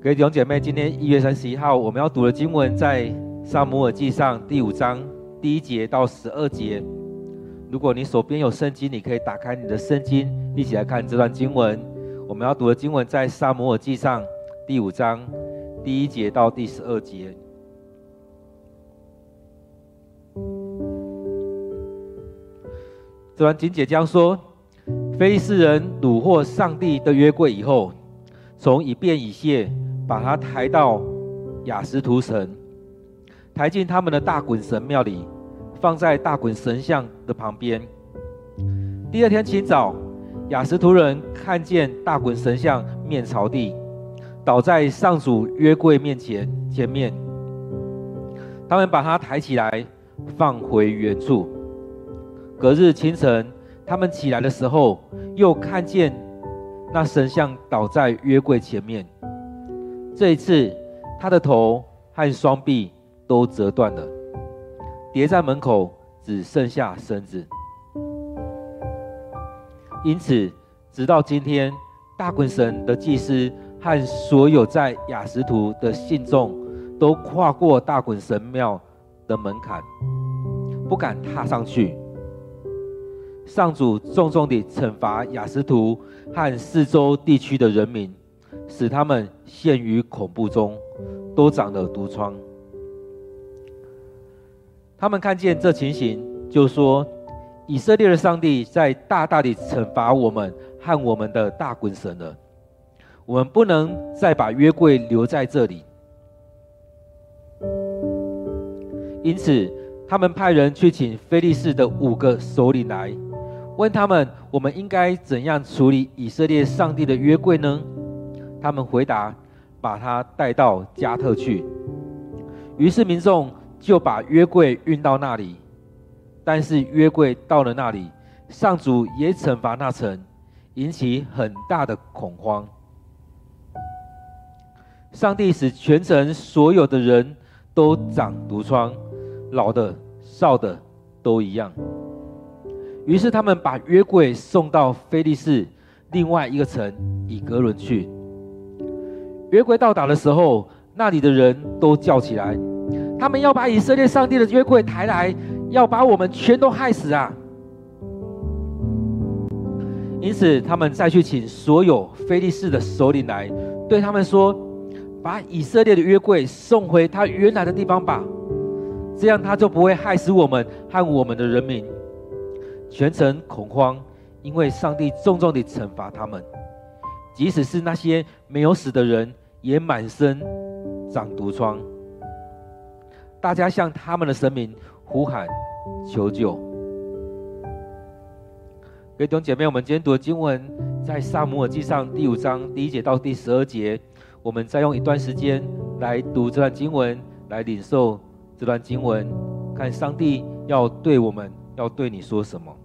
各位弟兄姐妹，今天一月三十一号，我们要读的经文在撒母耳记上第五章第一节到十二节。如果你手边有圣经，你可以打开你的圣经，一起来看这段经文。我们要读的经文在撒母耳记上第五章第一节到第十二节。这段经节将说：非利士人掳获上帝的约柜以后，从以便以谢。把他抬到亚实突城，抬进他们的大衮神庙里，放在大衮神像的旁边。第二天清早，亚实突人看见大衮神像面朝地，倒在上主约柜面前前面。他们把他抬起来，放回原处。隔日清晨，他们起来的时候，又看见那神像倒在约柜前面。这一次，他的头和双臂都折断了，叠在门口，只剩下身子。因此，直到今天，大衮神的祭司和所有在雅实图的信众，都跨过大衮神庙的门槛，不敢踏上去。上主重重地惩罚雅实图和四周地区的人民。使他们陷于恐怖中，都长了毒疮。他们看见这情形，就说：“以色列的上帝在大大地惩罚我们和我们的大衮神了。我们不能再把约柜留在这里。”因此，他们派人去请非利士的五个首领来，问他们：“我们应该怎样处理以色列上帝的约柜呢？”他们回答：“把他带到加特去。”于是民众就把约柜运到那里。但是约柜到了那里，上主也惩罚那城，引起很大的恐慌。上帝使全城所有的人都长毒疮，老的、少的都一样。于是他们把约柜送到非利士另外一个城以革伦去。约柜到达的时候，那里的人都叫起来，他们要把以色列上帝的约柜抬来，要把我们全都害死啊！因此，他们再去请所有非利士的首领来，对他们说：“把以色列的约柜送回他原来的地方吧，这样他就不会害死我们和我们的人民。”全城恐慌，因为上帝重重地惩罚他们。即使是那些没有死的人，也满身长毒疮。大家向他们的神明呼喊求救。各位弟兄姐妹，我们今天读的经文在撒母耳记上第五章第一节到第十二节。我们再用一段时间来读这段经文，来领受这段经文，看上帝要对我们，要对你说什么。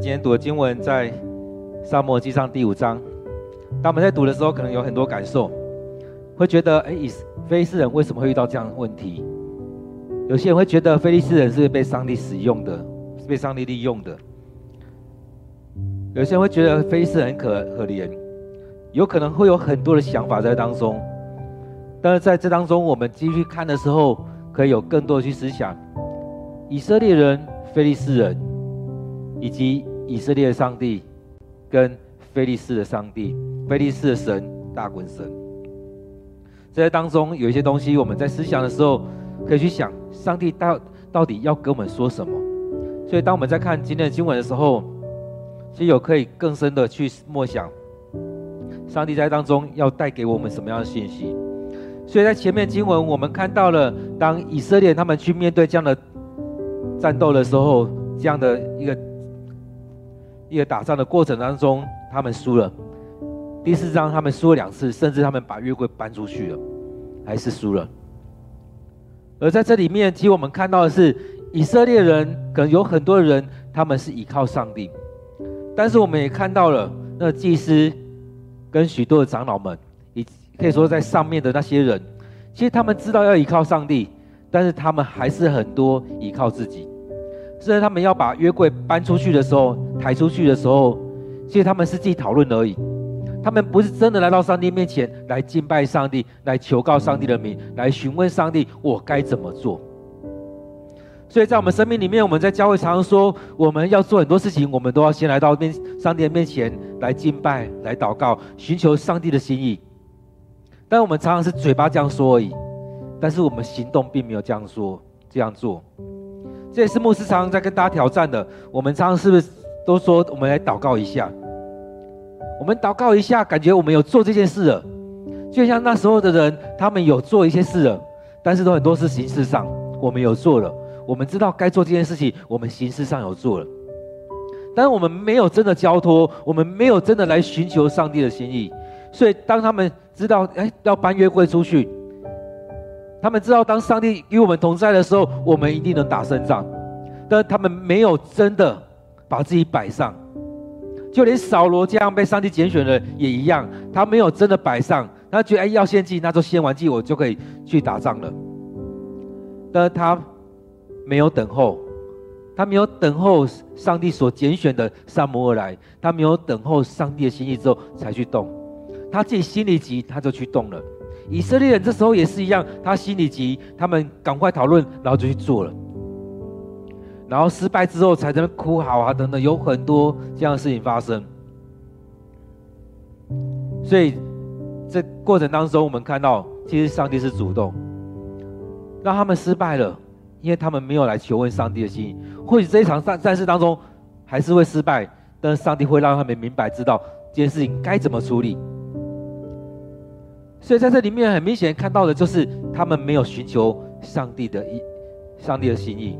今天读的经文在撒母耳记上第五章。当我们在读的时候，可能有很多感受，会觉得：哎，以非利士人为什么会遇到这样的问题？有些人会觉得非利士人是被上帝使用的，是被上帝利用的。有些人会觉得非利士人可可怜，有可能会有很多的想法在当中。但是在这当中，我们继续看的时候，可以有更多的去思想：以色列人、非利士人，以及以色列的上帝跟非利士的上帝、非利士的神大滚神。在当中有一些东西，我们在思想的时候，可以去想上帝到到底要跟我们说什么。所以，当我们在看今天的经文的时候，其实有可以更深的去默想，上帝在当中要带给我们什么样的信息。所以在前面经文我们看到了，当以色列他们去面对这样的战斗的时候，这样的一个一个打仗的过程当中，他们输了。第四章他们输了两次，甚至他们把约柜搬出去了，还是输了。而在这里面，其实我们看到的是，以色列人可能有很多人他们是依靠上帝。但是我们也看到了，那祭司跟许多的长老们，以可以说在上面的那些人，其实他们知道要依靠上帝，但是他们还是很多依靠自己。甚至他们要把约柜搬出去的时候，抬出去的时候，其实他们是自己讨论而已，他们不是真的来到上帝面前来敬拜上帝，来求告上帝的名，来询问上帝我该怎么做。所以在我们生命里面，我们在教会常常说，我们要做很多事情，我们都要先来到面上帝的面前来敬拜、来祷告、寻求上帝的心意。但我们常常是嘴巴这样说而已，但是我们行动并没有这样说、这样做。这也是牧师常常在跟大家挑战的。我们常常是不是都说我们来祷告一下？我们祷告一下，感觉我们有做这件事了，就像那时候的人，他们有做一些事了，但是都很多是形式上，我们有做了。我们知道该做这件事情，我们形式上有做了，但是我们没有真的交托，我们没有真的来寻求上帝的心意。所以当他们知道，哎，要搬约柜出去，他们知道当上帝与我们同在的时候，我们一定能打胜仗。但他们没有真的把自己摆上，就连扫罗这样被上帝拣选的也一样，他没有真的摆上，他觉得哎要献祭，那就献完祭我就可以去打仗了。但他。没有等候，他没有等候上帝所拣选的撒母耳来，他没有等候上帝的心意之后才去动，他自己心里急，他就去动了。以色列人这时候也是一样，他心里急，他们赶快讨论，然后就去做了。然后失败之后才在那哭嚎啊等等，有很多这样的事情发生。所以这过程当中，我们看到其实上帝是主动让他们失败了。因为他们没有来求问上帝的心意，或许这一场战战事当中还是会失败，但是上帝会让他们明白知道这件事情该怎么处理。所以在这里面很明显看到的就是他们没有寻求上帝的意，上帝的心意，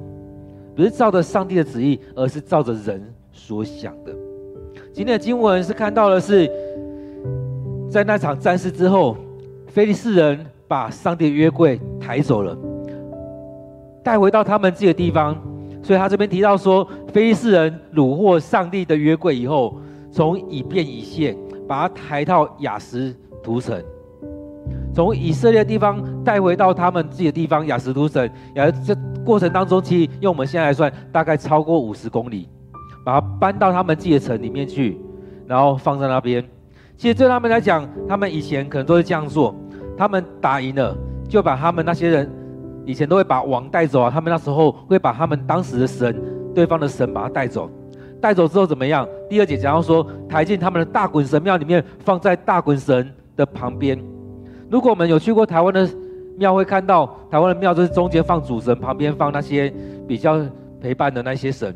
不是照着上帝的旨意，而是照着人所想的。今天的经文是看到的是，在那场战事之后，非利士人把上帝的约柜抬走了。带回到他们自己的地方，所以他这边提到说，非利士人掳获上帝的约柜以后，从以便以谢把它抬到雅实图城，从以色列地方带回到他们自己的地方雅实图省。然后这过程当中，其实用我们现在来算，大概超过五十公里，把它搬到他们自己的城里面去，然后放在那边。其实对他们来讲，他们以前可能都是这样做，他们打赢了，就把他们那些人。以前都会把王带走啊，他们那时候会把他们当时的神，对方的神把他带走，带走之后怎么样？第二节讲到说，抬进他们的大衮神庙里面，放在大衮神的旁边。如果我们有去过台湾的庙，会看到台湾的庙就是中间放主神，旁边放那些比较陪伴的那些神。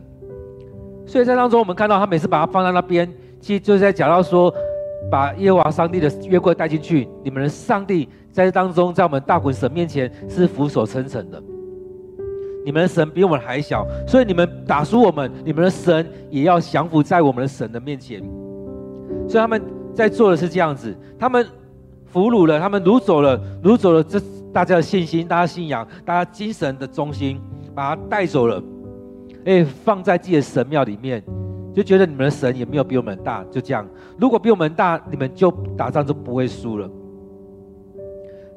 所以在当中，我们看到他每次把它放在那边，其实就是在讲到说，把耶和华上帝的约柜带进去，你们的上帝。在当中，在我们大衮神面前是俯首称臣的。你们的神比我们还小，所以你们打输我们，你们的神也要降服在我们的神的面前。所以他们在做的是这样子，他们俘虏了，他们掳走了，掳走了这大家的信心、大家信仰、大家精神的中心，把它带走了，哎，放在自己的神庙里面，就觉得你们的神也没有比我们大，就这样。如果比我们大，你们就打仗就不会输了。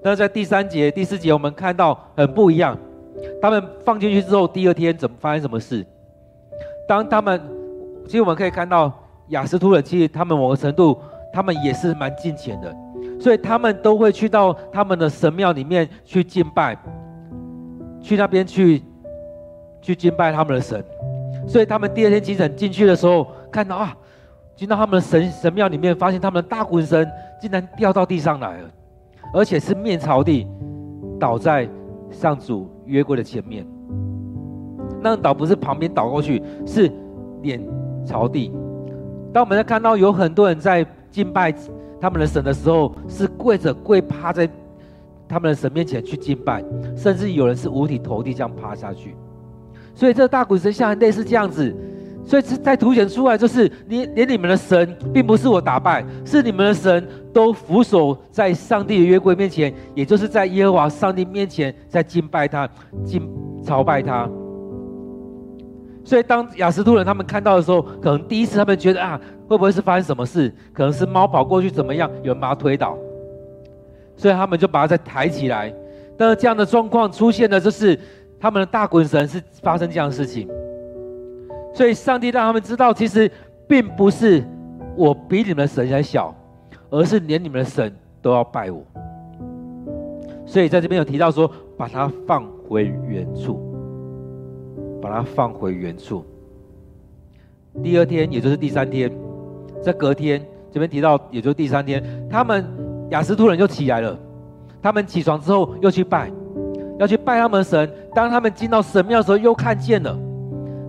那在第三节、第四节，我们看到很不一样。他们放进去之后，第二天怎么发生什么事？当他们，其实我们可以看到亚实突人，其实他们某个程度，他们也是蛮近前的，所以他们都会去到他们的神庙里面去敬拜，去那边去去敬拜他们的神。所以他们第二天清晨进去的时候，看到啊，进到他们的神神庙里面，发现他们的大鬼神竟然掉到地上来了，而且是面朝地倒在上主约柜的前面。那倒不是旁边倒过去，是脸朝地。当我们在看到有很多人在敬拜他们的神的时候，是跪着跪趴在他们的神面前去敬拜，甚至有人是五体投地这样趴下去。所以这大鬼神像类似这样子，所以在凸显出来就是，你连你们的神并不是我打败，是你们的神都俯首在上帝的约柜面前，也就是在耶和华上帝面前在敬拜他、敬朝拜他。所以当亚斯突人他们看到的时候，可能第一次他们觉得啊，会不会是发生什么事？可能是猫跑过去怎么样，有人把它推倒，所以他们就把它再抬起来。但是这样的状况出现的就是。他们的大鬼神是发生这样的事情，所以上帝让他们知道，其实并不是我比你们的神还小，而是连你们的神都要拜我。所以在这边有提到说，把它放回原处，把它放回原处。第二天，也就是第三天，在隔天这边提到，也就第三天，他们雅实突人就起来了，他们起床之后又去拜。要去拜他们的神，当他们进到神庙的时候，又看见了。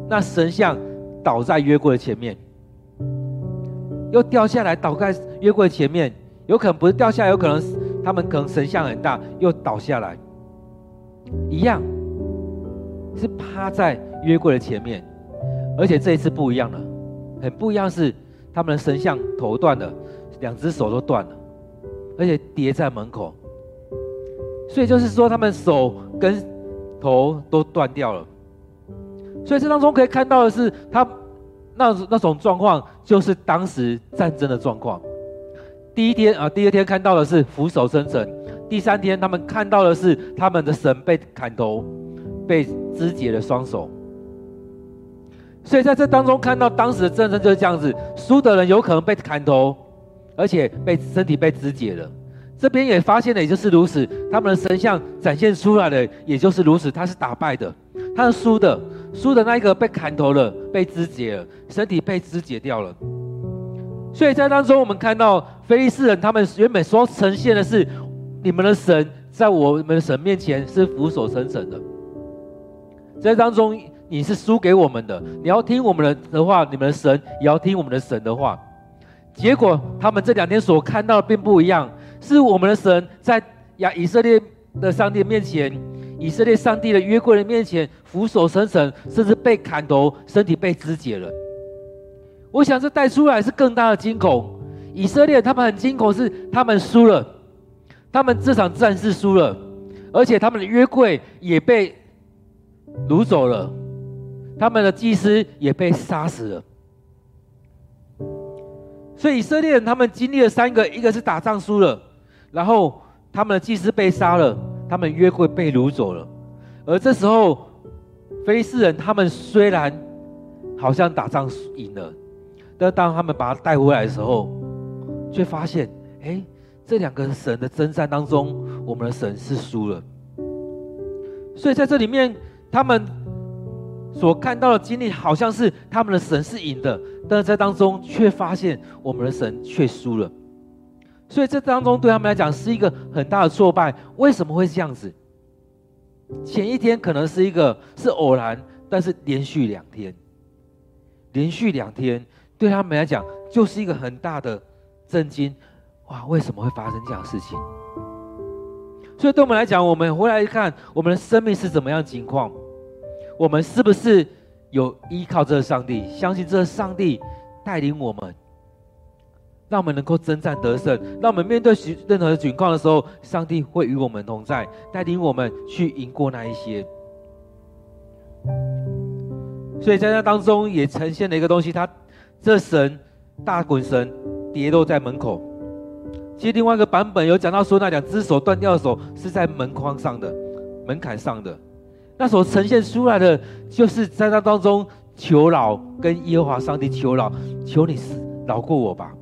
那神像倒在约柜的前面，又掉下来倒在约柜前面，有可能不是掉下来，有可能他们可能神像很大，又倒下来，一样是趴在约柜的前面，而且这一次不一样了，很不一样是他们的神像头断了，两只手都断了，而且叠在门口。所以就是说，他们手跟头都断掉了。所以这当中可以看到的是，他那那种状况，就是当时战争的状况。第一天啊，第二天看到的是俯首称臣；第三天他们看到的是他们的神被砍头，被肢解了双手。所以在这当中看到当时的战争就是这样子，输的人有可能被砍头，而且被身体被肢解了。这边也发现了，也就是如此，他们的神像展现出来的，也就是如此，他是打败的，他是输的，输的那一个被砍头了，被肢解了，身体被肢解掉了。所以在当中，我们看到非利士人，他们原本所呈现的是，你们的神在我们的神面前是俯首称臣的，在当中你是输给我们的，你要听我们的的话，你们的神也要听我们的神的话。结果他们这两天所看到的并不一样。是我们的神在亚以色列的上帝面前，以色列上帝的约柜的面前俯首称臣，甚至被砍头，身体被肢解了。我想这带出来是更大的惊恐。以色列他们很惊恐，是他们输了，他们这场战事输了，而且他们的约柜也被掳走了，他们的祭司也被杀死了。所以以色列人他们经历了三个，一个是打仗输了。然后他们的祭司被杀了，他们约柜被掳走了，而这时候，非利士人他们虽然好像打仗赢了，但当他们把他带回来的时候，却发现，哎，这两个神的征战当中，我们的神是输了。所以在这里面，他们所看到的经历，好像是他们的神是赢的，但是在当中却发现我们的神却输了。所以这当中对他们来讲是一个很大的挫败。为什么会这样子？前一天可能是一个是偶然，但是连续两天，连续两天对他们来讲就是一个很大的震惊。哇，为什么会发生这样的事情？所以对我们来讲，我们回来看我们的生命是怎么样情况，我们是不是有依靠这上帝，相信这上帝带领我们？让我们能够征战得胜，让我们面对任何的情况的时候，上帝会与我们同在，带领我们去赢过那一些。所以在那当中也呈现了一个东西，他这神大衮神跌落在门口。其实另外一个版本有讲到说，那两只手断掉的手是在门框上的门槛上的，那所呈现出来的就是在那当中求饶，跟耶和华上帝求饶，求你饶过我吧。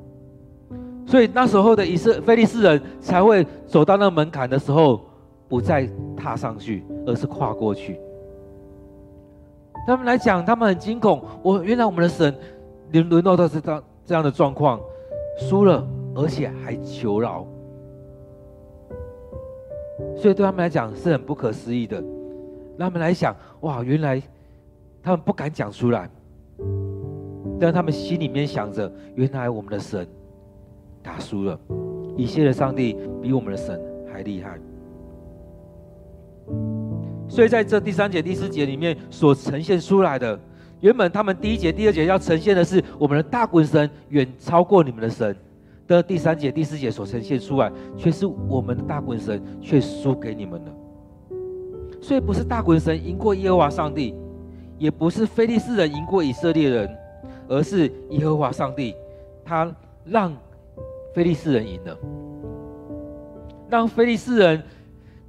所以那时候的以色非利士人才会走到那门槛的时候，不再踏上去，而是跨过去。他们来讲，他们很惊恐，我原来我们的神沦沦落到这样这样的状况，输了。而且还求饶，所以对他们来讲是很不可思议的。让他们来想，哇，原来他们不敢讲出来，但他们心里面想着，原来我们的神打输了，以色列上帝比我们的神还厉害。所以在这第三节、第四节里面所呈现出来的，原本他们第一节、第二节要呈现的是我们的大衮神远超过你们的神。的第三节、第四节所呈现出来，却是我们的大衮神却输给你们了。所以不是大衮神赢过耶和华上帝，也不是非利士人赢过以色列人，而是耶和华上帝，他让非利士人赢了，让非利士人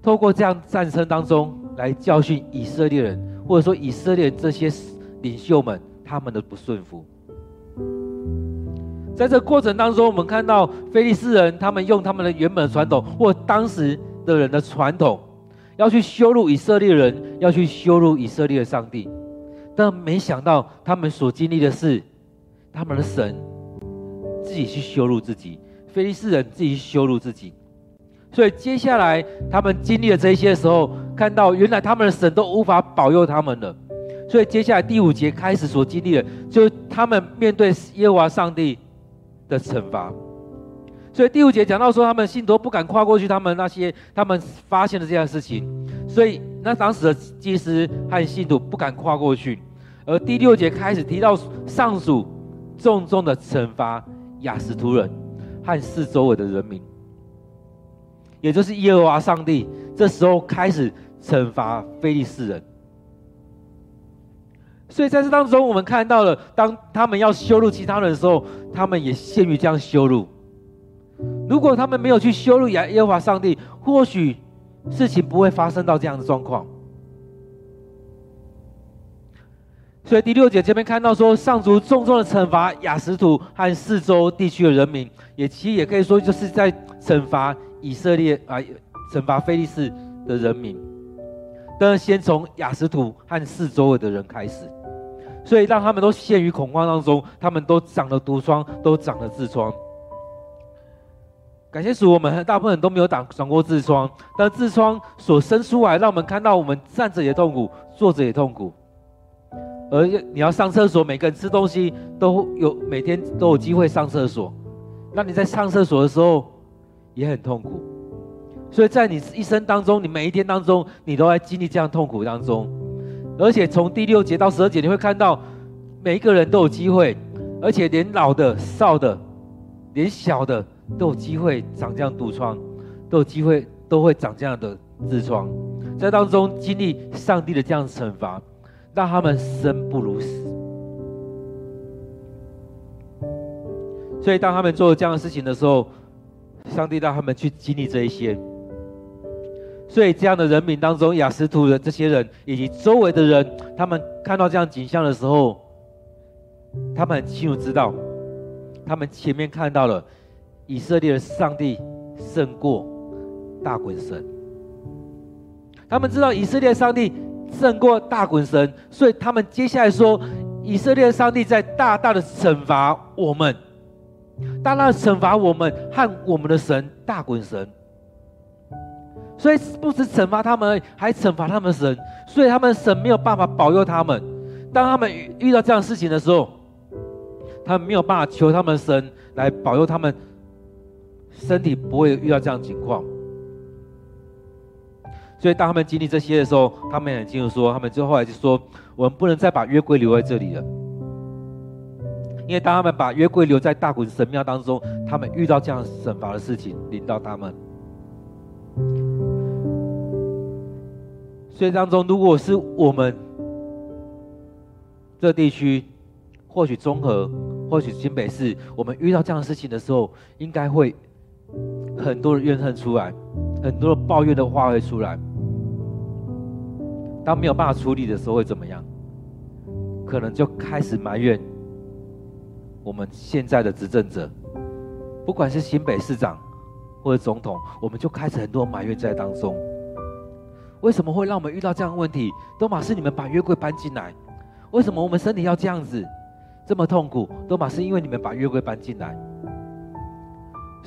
透过这样战争当中来教训以色列人，或者说以色列这些领袖们他们的不顺服。在这过程当中，我们看到非利士人，他们用他们的原本传统或当时的人的传统，要去羞辱以色列人，要去羞辱以色列的上帝。但没想到，他们所经历的是，他们的神自己去羞辱自己，非利士人自己去羞辱自己。所以接下来他们经历了这些时候，看到原来他们的神都无法保佑他们了。所以接下来第五节开始所经历的，就是他们面对耶和华上帝的惩罚，所以第五节讲到说，他们信徒不敢跨过去，他们那些他们发现了这样事情，所以那当时的祭司和信徒不敢跨过去。而第六节开始提到上主重重的惩罚亚实突人和四周围的人民，也就是耶和华上帝这时候开始惩罚非利士人。所以在这当中，我们看到了，当他们要羞辱其他人的时候，他们也陷于这样羞辱。如果他们没有去羞辱耶耶和华上帝，或许事情不会发生到这样的状况。所以第六节这边看到说，上主重重的惩罚雅实突和四周地区的人民，也其实也可以说就是在惩罚以色列啊，惩罚非利士的人民。但是先从雅实突和四周围的人开始。所以让他们都陷于恐慌当中，他们都长了毒疮，都长了痔疮。感谢主，我们大部分人都没有长长过痔疮，但痔疮所生出来，让我们看到我们站着也痛苦，坐着也痛苦。而你要上厕所，每个人吃东西都有，每天都有机会上厕所。那你在上厕所的时候也很痛苦。所以在你一生当中，你每一天当中，你都在经历这样痛苦当中。而且从第六节到十二节，你会看到每一个人都有机会，而且连老的、少的，连小的都有机会长这样毒疮，都有机会都会长这样的痔疮，在当中经历上帝的这样惩罚，让他们生不如死。所以当他们做这样的事情的时候，上帝让他们去经历这一些。所以，这样的人民当中，雅实图的这些人以及周围的人，他们看到这样景象的时候，他们很清楚知道，他们前面看到了以色列的上帝胜过大衮神。他们知道以色列上帝胜过大衮神，所以他们接下来说，以色列上帝在大大的惩罚我们，大大的惩罚我们和我们的神大衮神。所以不止惩罚他们，还惩罚他们神，所以他们神没有办法保佑他们。当他们遇到这样事情的时候，他们没有办法求他们神来保佑他们身体不会遇到这样的情况。所以当他们经历这些的时候，他们很清楚说，他们就后来就说：我们不能再把约柜留在这里了，因为当他们把约柜留在大衮神庙当中，他们遇到这样惩罚的事情临到他们。所以当中，如果是我们这地区，或许中和，或许新北市，我们遇到这样的事情的时候，应该会很多的怨恨出来，很多的抱怨的话会出来。当没有办法处理的时候，会怎么样？可能就开始埋怨我们现在的执政者，不管是新北市长或者总统，我们就开始很多埋怨在当中。为什么会让我们遇到这样的问题？都马是你们把约柜搬进来，为什么我们身体要这样子？这么痛苦，都马是因为你们把约柜搬进来。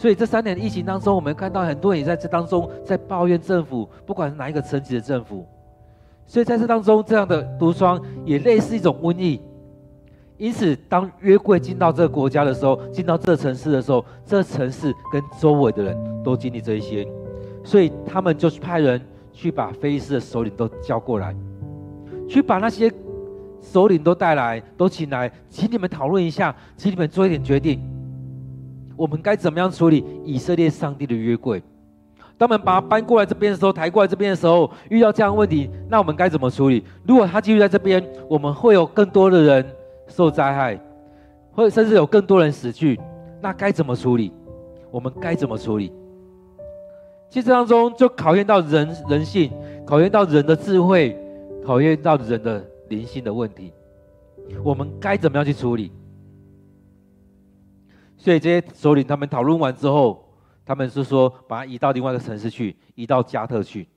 所以这三年的疫情当中，我们看到很多人也在这当中在抱怨政府，不管是哪一个层级的政府。所以在这当中，这样的毒疮也类似一种瘟疫。因此，当约柜进到这个国家的时候，进到这城市的时候，这城市跟周围的人都经历这一些，所以他们就派人去把非利斯的首领都叫过来，去把那些。首领都带来，都请来，请你们讨论一下，请你们做一点决定，我们该怎么样处理以色列上帝的约柜？当我们把它搬过来这边的时候，抬过来这边的时候，遇到这样问题，那我们该怎么处理？如果他继续在这边，我们会有更多的人受灾害，或甚至有更多人死去，那该怎么处理？我们该怎么处理？其实当中就考验到人人性，考验到人的智慧，考验到人的。灵性的问题，我们该怎么样去处理？所以这些首领他们讨论完之后，他们是说把他移到另外一个城市去，移到加特去。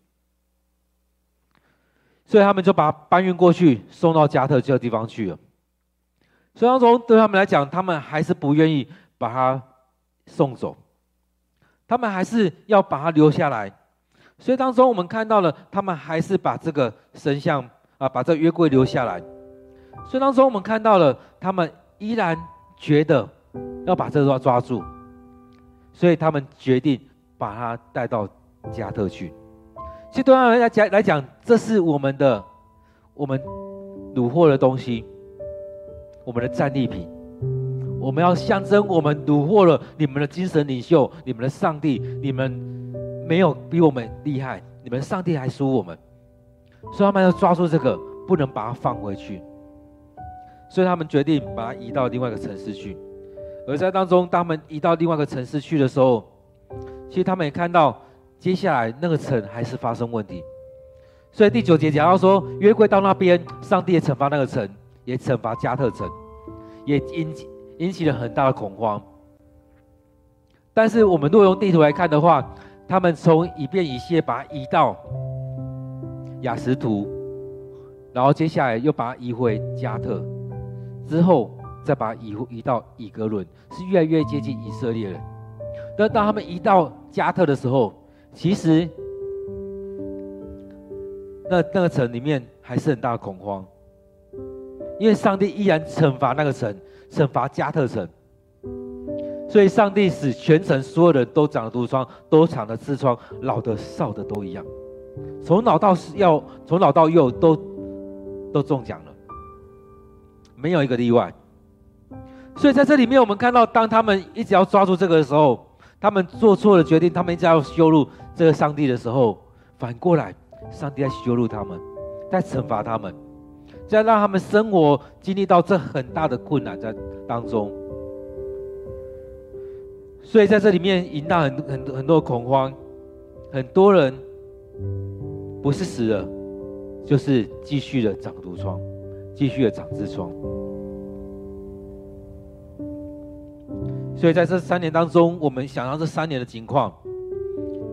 所以他们就把他搬运过去，送到加特这个地方去了。所以当中对他们来讲，他们还是不愿意把他送走，他们还是要把他留下来。所以当中我们看到了，他们还是把这个神像。啊，把这个约柜留下来。所以当中我们看到了，他们依然觉得要把这个抓住，所以他们决定把他带到加特去。其实对他们来讲来讲，这是我们的我们掳获的东西，我们的战利品。我们要象征我们掳获了你们的精神领袖，你们的上帝，你们没有比我们厉害，你们上帝还输我们。所以他们要抓住这个，不能把它放回去。所以他们决定把它移到另外一个城市去。而在当中，他们移到另外一个城市去的时候，其实他们也看到，接下来那个城还是发生问题。所以第九节讲到说，约柜到那边，上帝也惩罚那个城，也惩罚加特城，也引起引起了很大的恐慌。但是我们若用地图来看的话，他们从以便以谢把它移到。雅什图，然后接下来又把它移回加特，之后再把移移到以格伦，是越来越接近以色列人。但当他们移到加特的时候，其实那那个城里面还是很大的恐慌，因为上帝依然惩罚那个城，惩罚加特城，所以上帝使全城所有人都长了毒疮，都长了痔疮，老的少的都一样。从老到要从老到幼都都中奖了，没有一个例外。所以在这里面，我们看到，当他们一直要抓住这个的时候，他们做错了决定，他们一直要羞辱这个上帝的时候，反过来，上帝在羞辱他们，在惩罚他们，在让他们生活经历到这很大的困难在当中。所以在这里面引导很很很多恐慌，很多人。不是死了，就是继续的长毒疮，继续的长痔疮。所以在这三年当中，我们想到这三年的情况，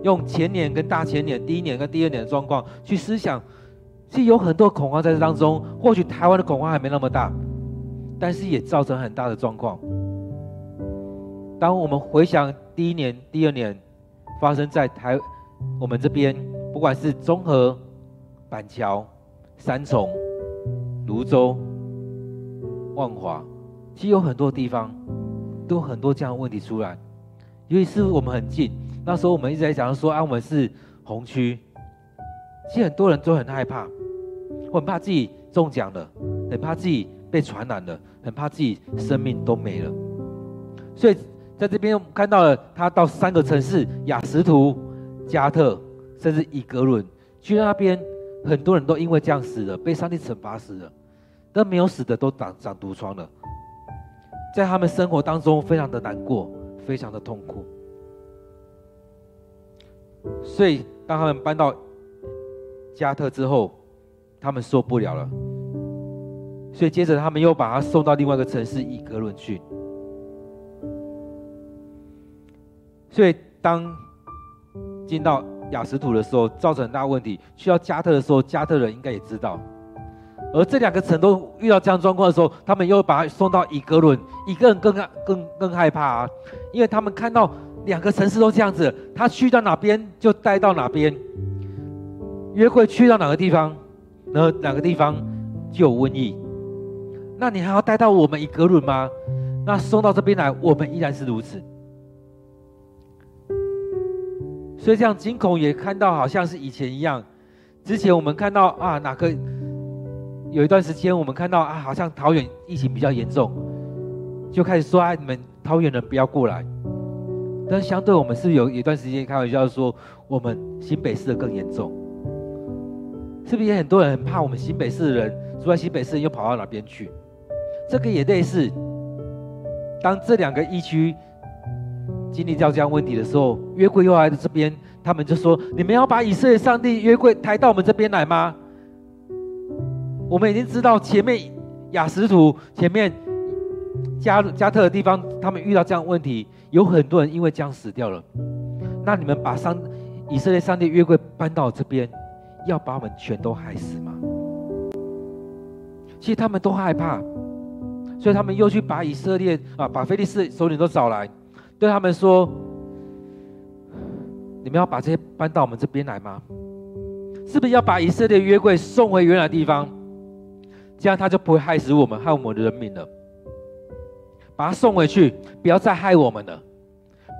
用前年跟大前年、第一年跟第二年的状况去思想，其实有很多恐慌在这当中。或许台湾的恐慌还没那么大，但是也造成很大的状况。当我们回想第一年、第二年发生在台我们这边。不管是中和、板桥、三重、芦洲、万华，其实有很多地方都很多这样的问题出来。尤其是我们很近，那时候我们一直在讲说，啊，我们是红区，其实很多人都很害怕，我很怕自己中奖了，很怕自己被传染了，很怕自己生命都没了。所以在这边看到了他到三个城市：雅实图、加特。甚至以格伦去那边，很多人都因为这样死了，被上帝惩罚死了。但没有死的都长长毒疮了。在他们生活当中非常的难过，非常的痛苦。所以当他们搬到加特之后，他们受不了了，所以接着他们又把他送到另外一个城市以革伦去。所以当进到亚实突的时候，造成很大问题。去到加特的时候，加特人应该也知道。而这两个城都遇到这样状况的时候，他们又把他送到以革伦，一个人更更更害怕啊，因为他们看到两个城市都这样子，他去到哪边就带到哪边。约会去到哪个地方，那哪个地方就有瘟疫。那你还要带到我们以革伦吗？那送到这边来，我们依然是如此。所以这样惊恐也看到，好像是以前一样。之前我们看到啊，哪个有一段时间，我们看到啊，好像桃园疫情比较严重，就开始说啊，你们桃园人不要过来。但相对我们是有一段时间开玩笑说，我们新北市的更严重。是不是也很多人很怕我们新北市的人住在新北市，又跑到哪边去？这个也类似。当这两个疫区。经历到这样问题的时候，约柜又来到这边，他们就说：“你们要把以色列上帝约柜抬到我们这边来吗？”我们已经知道前面雅实突前面加加特的地方，他们遇到这样问题，有很多人因为这样死掉了。那你们把上以色列上帝约柜搬到这边，要把我们全都害死吗？其实他们都害怕，所以他们又去把以色列啊，把非利士首领都找来。对他们说：“你们要把这些搬到我们这边来吗？是不是要把以色列约柜送回原来的地方？这样他就不会害死我们，害我们的人民了。把他送回去，不要再害我们了，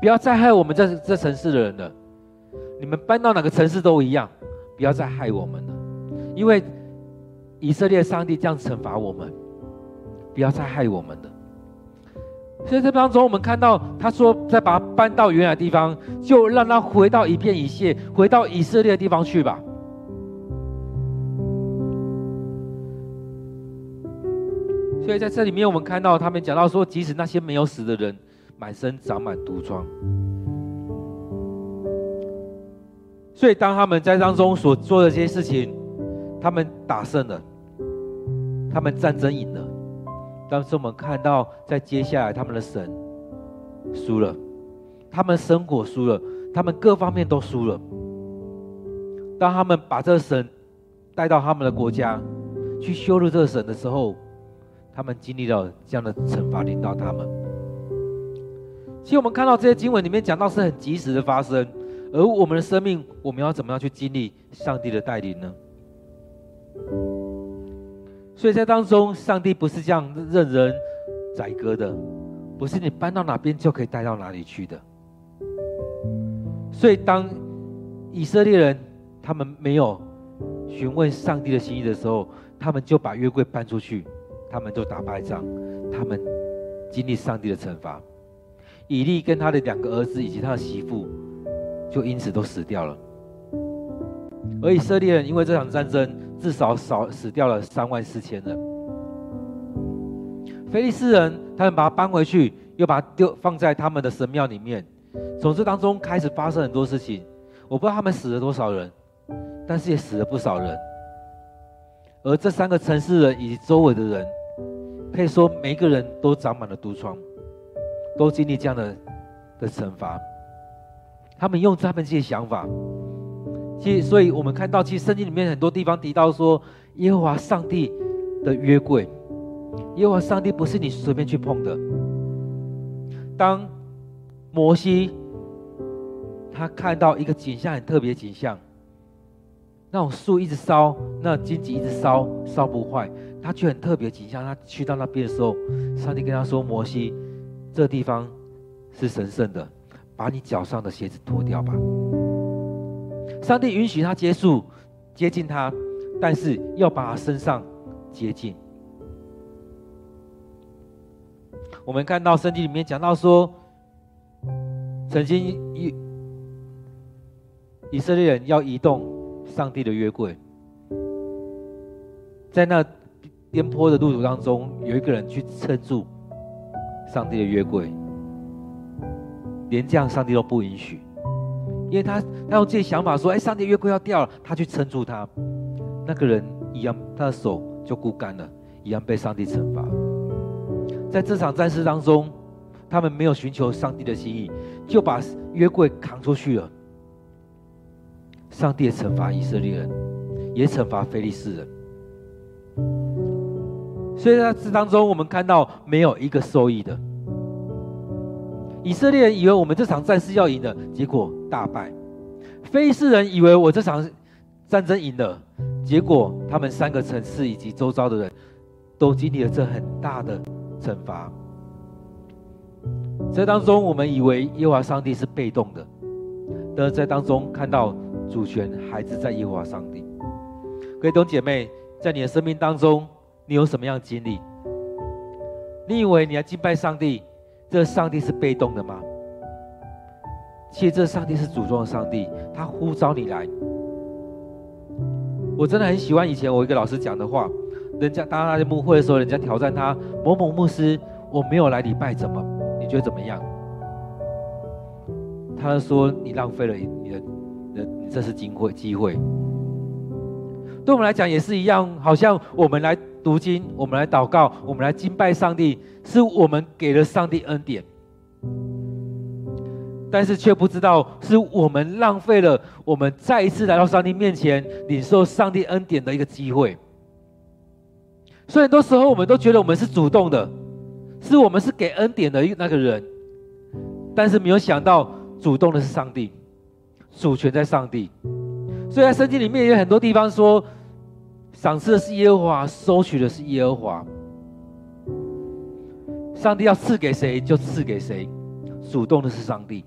不要再害我们这这城市的人了。你们搬到哪个城市都一样，不要再害我们了，因为以色列上帝这样惩罚我们，不要再害我们了。”所以这当中，我们看到他说，再把他搬到原来的地方，就让他回到一片以谢，回到以色列的地方去吧。所以在这里面，我们看到他们讲到说，即使那些没有死的人，满身长满毒疮。所以当他们在当中所做的这些事情，他们打胜了，他们战争赢了。但是我们看到，在接下来他们的神输了，他们生活输了，他们各方面都输了。当他们把这个神带到他们的国家去羞辱这个神的时候，他们经历了这样的惩罚临到他们。其实我们看到这些经文里面讲到是很及时的发生，而我们的生命，我们要怎么样去经历上帝的带领呢？所以在当中，上帝不是这样任人宰割的，不是你搬到哪边就可以带到哪里去的。所以当以色列人他们没有询问上帝的心意的时候，他们就把约柜搬出去，他们就打败仗，他们经历上帝的惩罚。以利跟他的两个儿子以及他的媳妇，就因此都死掉了。而以色列人因为这场战争，至少少死掉了三万四千人。非利士人，他们把他搬回去，又把他丢放在他们的神庙里面。从这当中开始发生很多事情，我不知道他们死了多少人，但是也死了不少人。而这三个城市人以及周围的人，可以说每一个人都长满了毒疮，都经历这样的的惩罚。他们用他们这些想法。其实，所以我们看到，其实圣经里面很多地方提到说，耶和华上帝的约柜，耶和华上帝不是你随便去碰的。当摩西他看到一个景象，很特别景象，那种树一直烧，那荆棘一直烧，烧不坏，他却很特别的景象。他去到那边的时候，上帝跟他说：“摩西，这地方是神圣的，把你脚上的鞋子脱掉吧。”上帝允许他接触、接近他，但是要把他身上接近。我们看到圣经里面讲到说，曾经以以色列人要移动上帝的约柜，在那颠簸的路途当中，有一个人去撑住上帝的约柜，连这样上帝都不允许，因为他他用自己想法说：“哎，上帝约柜要掉了。”他去撑住他，那个人一样，他的手就枯干了，一样被上帝惩罚。在这场战事当中，他们没有寻求上帝的心意，就把约柜扛出去了。上帝也惩罚以色列人，也惩罚非利士人。所以在这当中，我们看到没有一个受益的。以色列人以为我们这场战事要赢了，结果大败；非利士人以为我这场战争赢了，结果他们三个城市以及周遭的人都经历了这很大的惩罚。在当中，我们以为耶和华上帝是被动的，但是在当中看到主权还是在耶和华上帝。各位弟兄姐妹，在你的生命当中，你有什么样的经历？你以为你要敬拜上帝，这上帝是被动的吗？其实这上帝是主动的上帝，他呼召你来。我真的很喜欢以前我一个老师讲的话，人家当他在牧会的时候，人家挑战他某某牧师，我没有来礼拜，怎么？你觉得怎么样？他说你浪费了你的，你，你这是机会机会。对我们来讲也是一样，好像我们来读经，我们来祷告，我们来敬拜上帝，是我们给了上帝恩典，但是却不知道是我们浪费了我们再一次来到上帝面前领受上帝恩典的一个机会。所以很多时候我们都觉得我们是主动的，是我们是给恩典的那个人，但是没有想到主动的是上帝，主权在上帝。所以在圣经里面有很多地方说，赏赐的是耶和华，收取的是耶和华。上帝要赐给谁就赐给谁，主动的是上帝。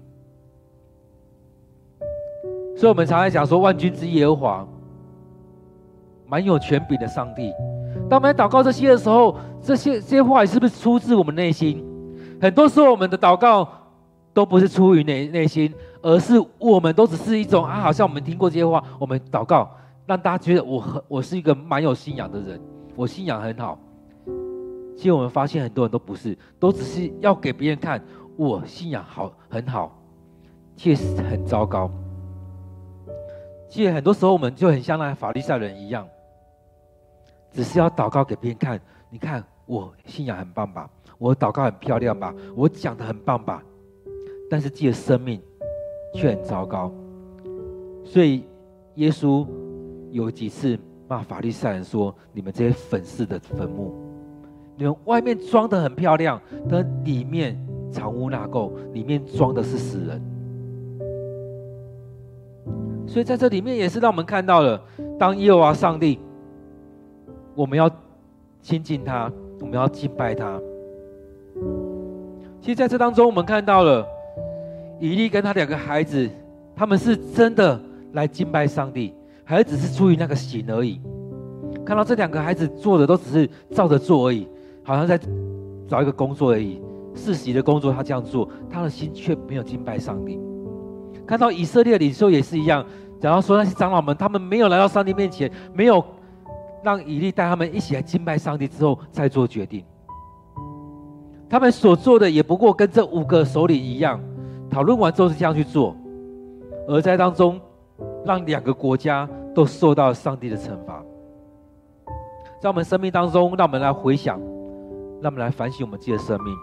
所以我们常常讲说，万军之耶和华，蛮有权柄的上帝。当我们祷告这些的时候，这些这些话语是不是出自我们内心？很多时候我们的祷告都不是出于内内心。而是我们都只是一种啊，好像我们听过这些话，我们祷告，让大家觉得我很我是一个蛮有信仰的人，我信仰很好。其实我们发现很多人都不是，都只是要给别人看我信仰好很好，确实很糟糕。其实很多时候我们就很像那法利赛人一样，只是要祷告给别人看，你看我信仰很棒吧，我祷告很漂亮吧，我讲得很棒吧，但是自己的生命。却很糟糕，所以耶稣有几次骂法利赛人说：“你们这些粉饰的坟墓，你们外面装得很漂亮，但里面藏污纳垢，里面装的是死人。”所以在这里面也是让我们看到了，当耶和华上帝，我们要亲近他，我们要敬拜他。其实在这当中，我们看到了。以利跟他两个孩子，他们是真的来敬拜上帝，还是只是出于那个形而已？看到这两个孩子做的都只是照着做而已，好像在找一个工作而已，世袭的工作他这样做，他的心却没有敬拜上帝。看到以色列领袖也是一样，假如说那些长老们，他们没有来到上帝面前，没有让以利带他们一起来敬拜上帝之后再做决定，他们所做的也不过跟这五个首领一样。讨论完之后是这样去做，而在当中，让两个国家都受到上帝的惩罚。在我们生命当中，让我们来回想，让我们来反省我们自己的生命。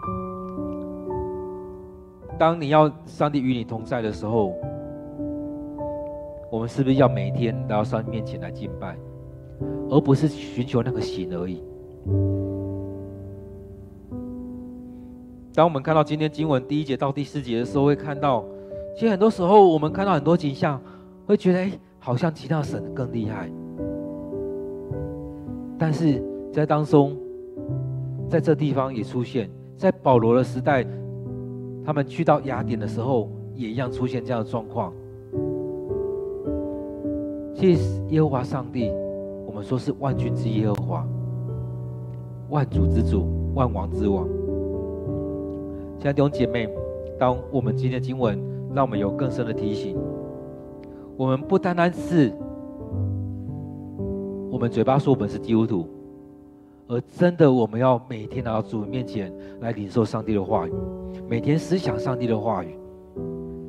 当你要上帝与你同在的时候，我们是不是要每一天来到上帝面前来敬拜，而不是寻求那个形而已？当我们看到今天经文第一节到第四节的时候，会看到，其实很多时候我们看到很多景象，会觉得，好像其他神更厉害。但是在当中，在这地方也出现，在保罗的时代，他们去到雅典的时候，也一样出现这样的状况。其实耶和华上帝，我们说是万军之耶和华，万主之主，万王之王。亲爱的弟兄姐妹，当我们今天的经文让我们有更深的提醒，我们不单单是我们嘴巴说我们是基督徒，而真的我们要每天来到主面前来领受上帝的话语，每天思想上帝的话语，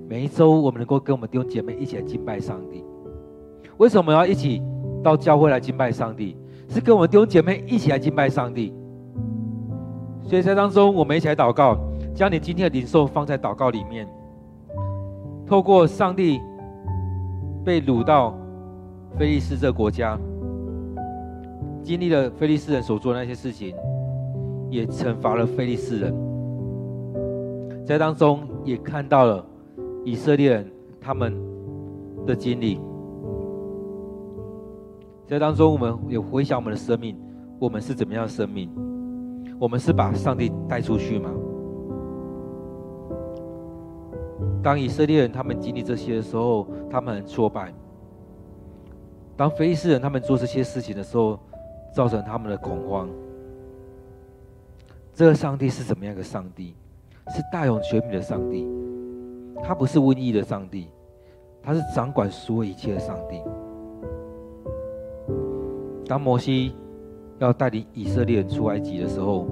每一周我们能够跟我们弟兄姐妹一起来敬拜上帝。为什么要一起到教会来敬拜上帝？是跟我们弟兄姐妹一起来敬拜上帝。所以在当中，我们一起来祷告，将你今天的领受放在祷告里面。透过上帝被掳到非利士这个国家，经历了非利士人所做的那些事情，也惩罚了非利士人。在当中也看到了以色列人他们的经历。在当中，我们也回想我们的生命，我们是怎么样的生命？我们是把上帝带出去吗？当以色列人他们经历这些的时候，他们很挫败；当非利士人他们做这些事情的时候，造成他们的恐慌。这个上帝是什么样一个上帝？是大有权柄的上帝，他不是瘟疫的上帝，他是掌管所有一切的上帝。当摩西要带领以色列人出埃及的时候，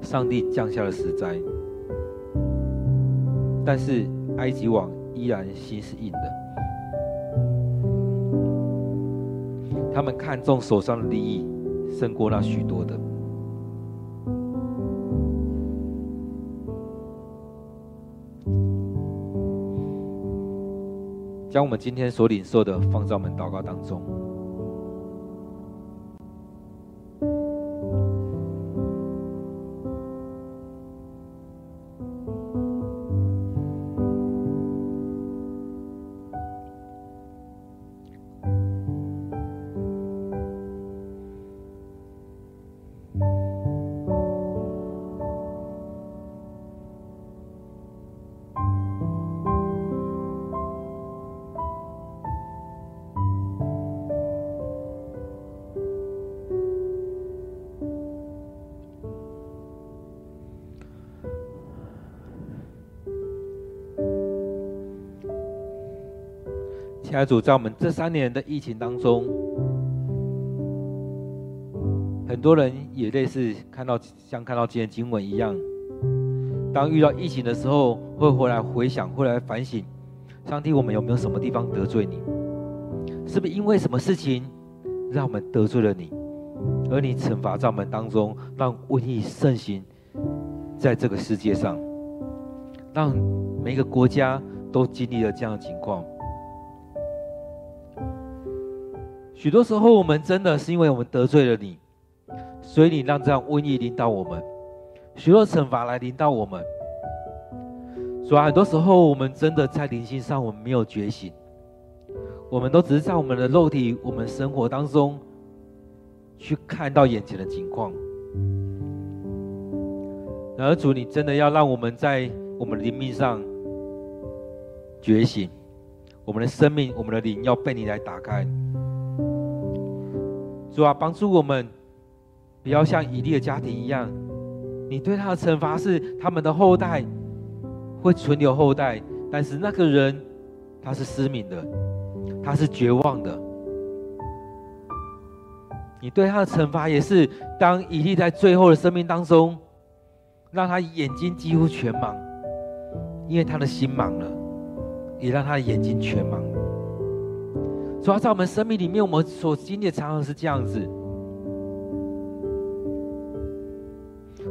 上帝降下了十灾，但是埃及王依然心是硬的。他们看重手上的利益，胜过那许多的。将我们今天所领受的放在我们祷告当中。在我们这三年的疫情当中，很多人也类似看到像看到今天经文一样，当遇到疫情的时候，会回来回想，会来反省，上帝，我们有没有什么地方得罪你？是不是因为什么事情让我们得罪了你，而你惩罚在我们当中，让瘟疫盛行在这个世界上，让每个国家都经历了这样的情况？许多时候，我们真的是因为我们得罪了你，所以你让这样瘟疫临到我们，许多惩罚来临到我们。所以很多时候，我们真的在灵性上，我们没有觉醒，我们都只是在我们的肉体、我们生活当中去看到眼前的情况。然而，主，你真的要让我们在我们的灵命上觉醒，我们的生命、我们的灵要被你来打开。主啊，帮助我们，不要像以利的家庭一样，你对他的惩罚是他们的后代会存留后代，但是那个人他是失明的，他是绝望的。你对他的惩罚也是，当以利在最后的生命当中，让他眼睛几乎全盲，因为他的心盲了，也让他的眼睛全盲。主要在我们生命里面，我们所经历的常常是这样子。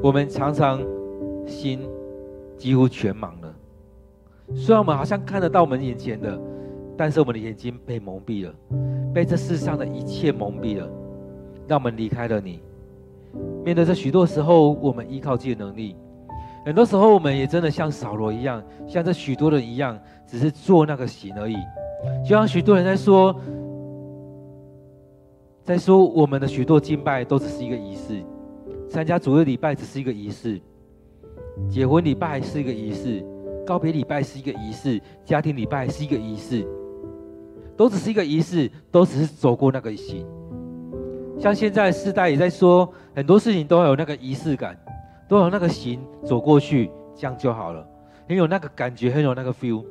我们常常心几乎全盲了，虽然我们好像看得到我们眼前的，但是我们的眼睛被蒙蔽了，被这世上的一切蒙蔽了，让我们离开了你。面对这许多时候，我们依靠自己的能力，很多时候我们也真的像扫罗一样，像这许多人一样，只是做那个形而已。就像许多人在说，在说我们的许多敬拜都只是一个仪式，参加主日礼拜只是一个仪式，结婚礼拜是一个仪式，告别礼拜是一个仪式，家庭礼拜是一个仪式，都只是一个仪式，都只是走过那个形。像现在世代也在说，很多事情都有那个仪式感，都有那个行走过去，这样就好了，很有那个感觉，很有那个 feel。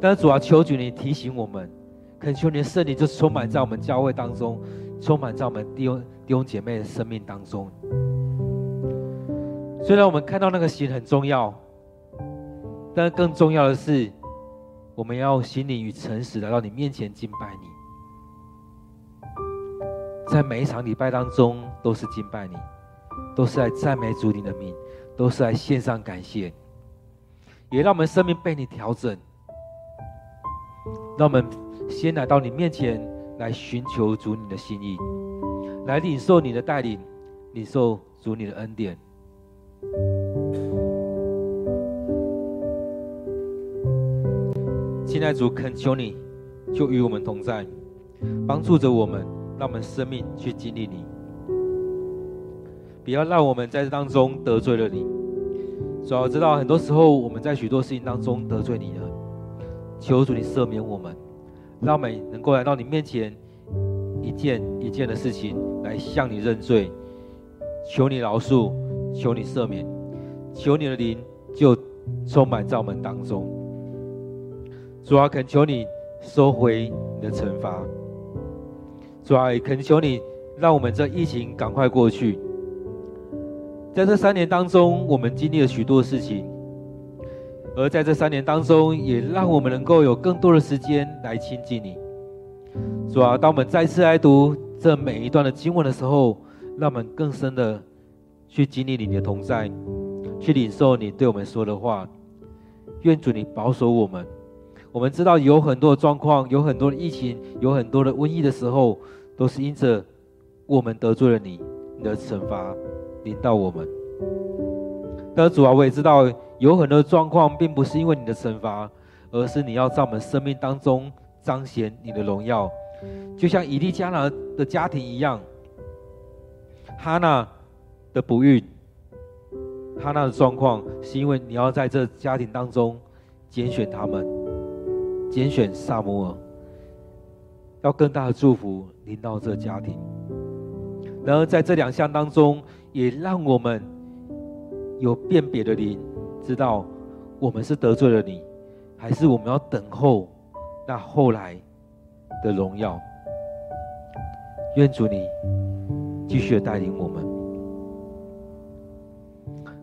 但是主啊，求主你提醒我们，恳求你的圣灵就充满在我们教会当中，充满在我们弟兄弟兄姐妹的生命当中。虽然我们看到那个行很重要，但更重要的是，我们要用心灵与诚实来到你面前敬拜你。在每一场礼拜当中，都是敬拜你，都是来赞美主你的名，都是来献上感谢，也让我们生命被你调整。让我们先来到你面前，来寻求主你的心意，来领受你的带领，领受主你的恩典。亲爱的主，恳求你，就与我们同在，帮助着我们，让我们生命去经历你。不要让我们在这当中得罪了你。主要知道，很多时候我们在许多事情当中得罪你了，求主你赦免我们，让我们能够来到你面前，一件一件的事情来向你认罪，求你饶恕，求你赦免，求你的灵就充满在我们当中。主啊，恳求你收回你的惩罚。主啊，也恳求你让我们这疫情赶快过去。在这三年当中，我们经历了许多事情，而在这三年当中，也让我们能够有更多的时间来亲近你。主啊，当我们再次来读这每一段的经文的时候，让我们更深的去经历你的同在，去领受你对我们说的话。愿主你保守我们。我们知道有很多的状况，有很多的疫情，有很多的瘟疫的时候，都是因着我们得罪了你，你的惩罚临到我们。但是主啊，我也知道有很多状况，并不是因为你的惩罚，而是你要在我们生命当中彰显你的荣耀。就像以利加拿的家庭一样，哈娜的不孕，哈娜的状况，是因为你要在这家庭当中拣选他们。拣选撒母耳，要更大的祝福临到这家庭。然而在这两项当中，也让我们有辨别的灵，知道我们是得罪了你，还是我们要等候那后来的荣耀。愿主你继续的带领我们，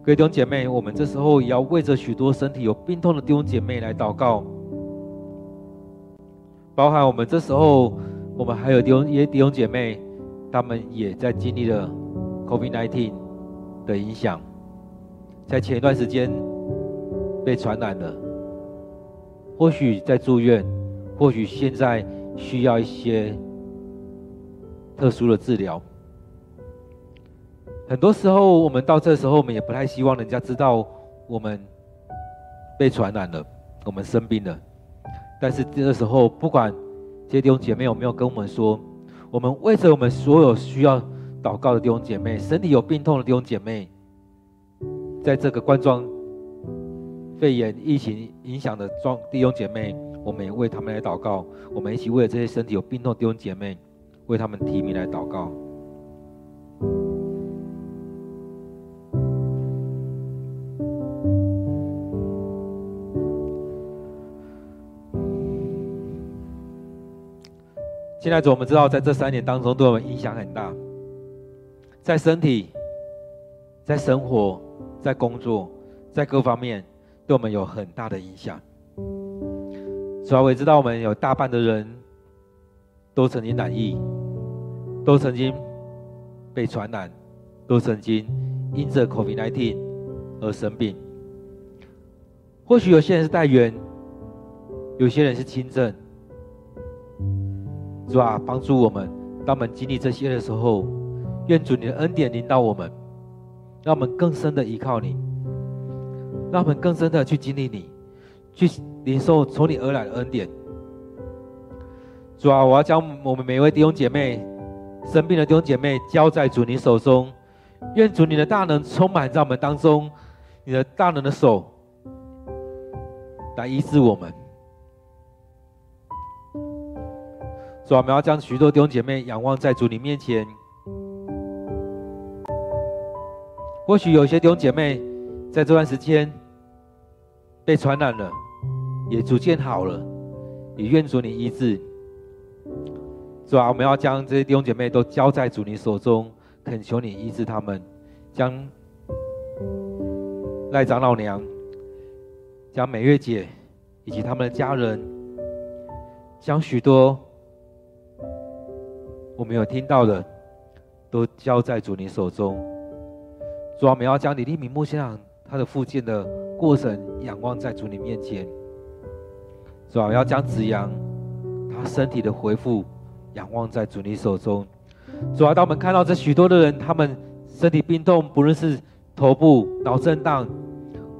各位弟兄姐妹，我们这时候也要为着许多身体有病痛的弟兄姐妹来祷告。包含我们这时候，我们还有弟兄、也弟兄姐妹，他们也在经历了 COVID-19 的影响，在前一段时间被传染了，或许在住院，或许现在需要一些特殊的治疗。很多时候，我们到这时候，我们也不太希望人家知道我们被传染了，我们生病了。但是这个时候，不管这些弟兄姐妹有没有跟我们说，我们为着我们所有需要祷告的弟兄姐妹，身体有病痛的弟兄姐妹，在这个冠状肺炎疫情影响的状弟兄姐妹，我们也为他们来祷告。我们一起为了这些身体有病痛的弟兄姐妹，为他们提名来祷告。现在，我们知道，在这三年当中，对我们影响很大，在身体、在生活、在工作、在各方面，对我们有很大的影响。主要我也知道，我们有大半的人都曾经染疫，都曾经被传染，都曾经因着 COVID-19 而生病。或许有些人是带原，有些人是轻症。主啊，帮助我们，当我们经历这些的时候，愿主你的恩典临到我们，让我们更深的依靠你，让我们更深的去经历你，去领受从你而来的恩典。主啊，我要将我们每一位弟兄姐妹生病的弟兄姐妹交在主你手中，愿主你的大能充满在我们当中，你的大能的手来医治我们。主啊，我们要将许多弟兄姐妹仰望在主你面前。或许有些弟兄姐妹在这段时间被传染了，也逐渐好了，也愿主你医治。主啊，我们要将这些弟兄姐妹都交在主你手中，恳求你医治他们，将赖长老娘、将美月姐以及他们的家人，将许多我们有听到的，都交在主你手中。主啊，我们要将李立明牧师长他的复健的过程仰望在主你面前。主啊，要将子阳他身体的恢复仰望在主你手中。主啊，当我们看到这许多的人，他们身体病痛，不论是头部脑震荡，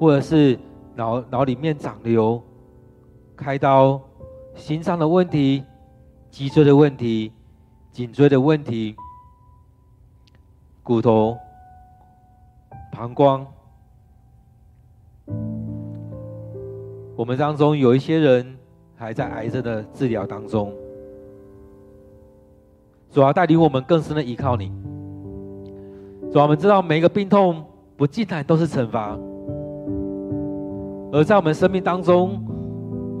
或者是脑脑里面长瘤、开刀、心脏的问题、脊椎的问题、颈椎的问题、骨头、膀胱，我们当中有一些人。还在癌症的治疗当中，主要带领我们更深的依靠你。主要我们知道每一个病痛不尽然都是惩罚，而在我们生命当中，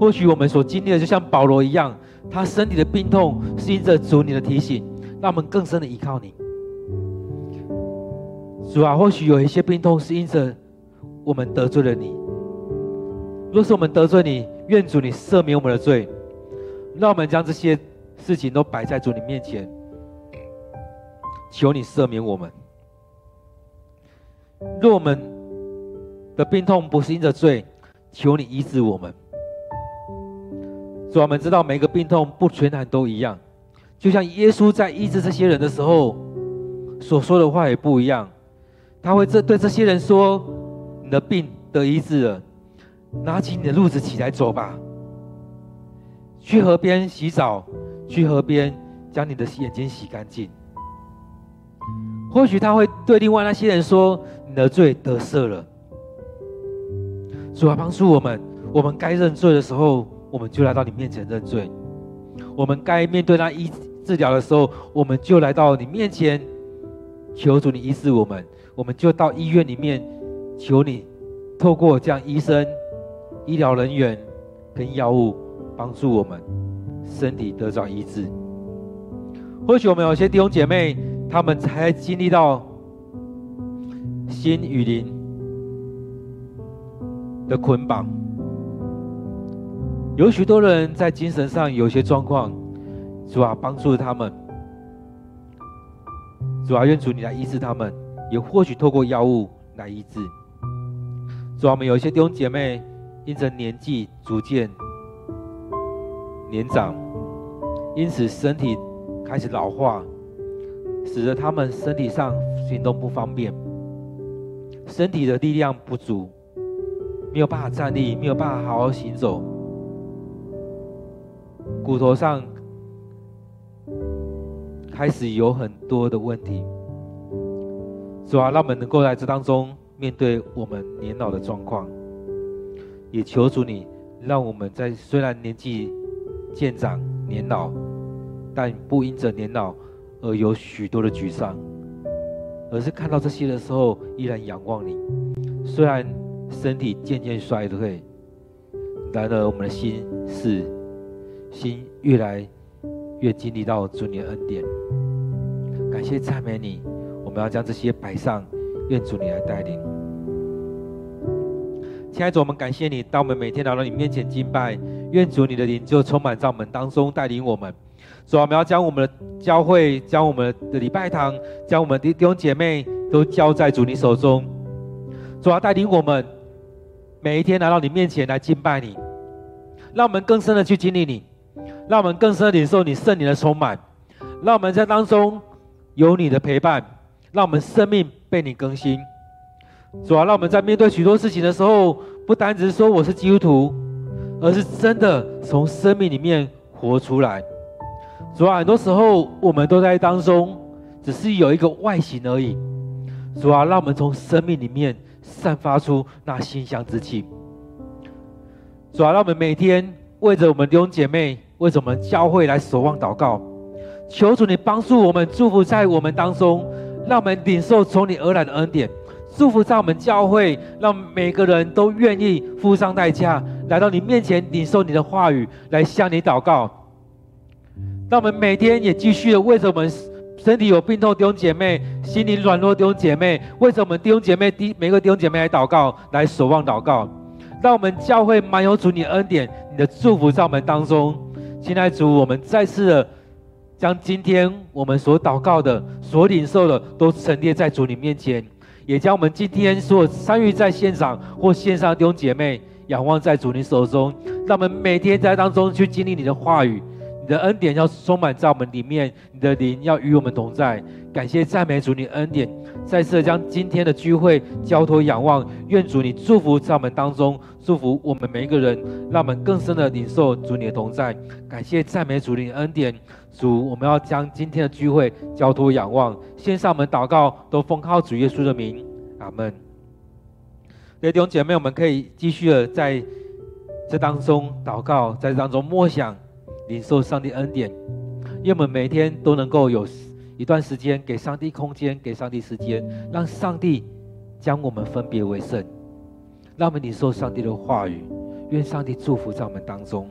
或许我们所经历的就像保罗一样，他身体的病痛是因着主你的提醒，让我们更深的依靠你。主啊，或许有一些病痛是因着我们得罪了你。若是我们得罪你，愿主你赦免我们的罪，让我们将这些事情都摆在主你面前，求你赦免我们。若我们的病痛不是因着罪，求你医治我们。主，我们知道每个病痛不全然都一样，就像耶稣在医治这些人的时候所说的话也不一样。他会这对这些人说：“你的病得医治了。”拿起你的褥子起来走吧，去河边洗澡，去河边将你的眼睛洗干净。或许他会对另外那些人说：“你的罪得赦了。”主啊，帮助我们，我们该认罪的时候，我们就来到你面前认罪；我们该面对那医治疗的时候，我们就来到你面前，求主你医治我们。我们就到医院里面，求你透过这样医生。医疗人员跟药物帮助我们身体得到医治。或许我们有些弟兄姐妹，他们才经历到心与灵的捆绑。有许多人在精神上有些状况，主啊，帮助他们。主啊，愿主你来医治他们，也或许透过药物来医治。主啊，我们有一些弟兄姐妹。因着年纪逐渐年长，因此身体开始老化，使得他们身体上行动不方便，身体的力量不足，没有办法站立，没有办法好好行走，骨头上开始有很多的问题。主啊，让我们能够在这当中面对我们年老的状况。也求主你，让我们在虽然年纪渐长、年老，但不因着年老而有许多的沮丧，而是看到这些的时候依然仰望你。虽然身体渐渐衰退，然而我们的心是心越来越经历到主你的恩典。感谢赞美你，我们要将这些摆上，愿主你来带领。亲爱的主，我们感谢你，当我们每天来到你面前敬拜，愿主你的灵就充满在我们当中，带领我们。主啊，我们要将我们的教会、将我们的礼拜堂、将我们的弟兄姐妹都交在主你手中。主啊，带领我们每一天来到你面前来敬拜你，让我们更深的去经历你，让我们更深的领受你圣灵的充满，让我们在当中有你的陪伴，让我们生命被你更新。主啊，让我们在面对许多事情的时候，不单只是说我是基督徒，而是真的从生命里面活出来。主啊，很多时候我们都在当中，只是有一个外形而已。主啊，让我们从生命里面散发出那馨香之气。主啊，让我们每天为着我们弟兄姐妹，为什么教会来守望祷告，求主你帮助我们，祝福在我们当中，让我们领受从你而来的恩典。祝福在我们教会，让每个人都愿意付上代价来到你面前，领受你的话语，来向你祷告。让我们每天也继续的为着我们身体有病痛弟兄姐妹、心灵软弱弟兄姐妹，为着我们弟兄姐妹、弟每个弟兄姐妹来祷告，来守望祷告。让我们教会满有主你恩典、你的祝福在我们当中。亲爱的主，我们再次的将今天我们所祷告的、所领受的，都陈列在主你面前，也将我们今天所参与在现场或线上的弟兄姐妹，仰望在主你手中。让我们每天在当中去经历你的话语。你的恩典要充满在我们里面，你的灵要与我们同在。感谢赞美主，你恩典再次将今天的聚会交托仰望，愿主你祝福在我们当中，祝福我们每一个人，让我们更深的领受主你的同在。感谢赞美主，你恩典，主，我们要将今天的聚会交托仰望，献上我们祷告，都奉靠主耶稣的名，阿门。弟兄姐妹，我们可以继续的在这当中祷告，在这当中默想。领受上帝恩典，愿我们每天都能够有一段时间给上帝空间，给上帝时间，让上帝将我们分别为圣，让我们领受上帝的话语。愿上帝祝福在我们当中。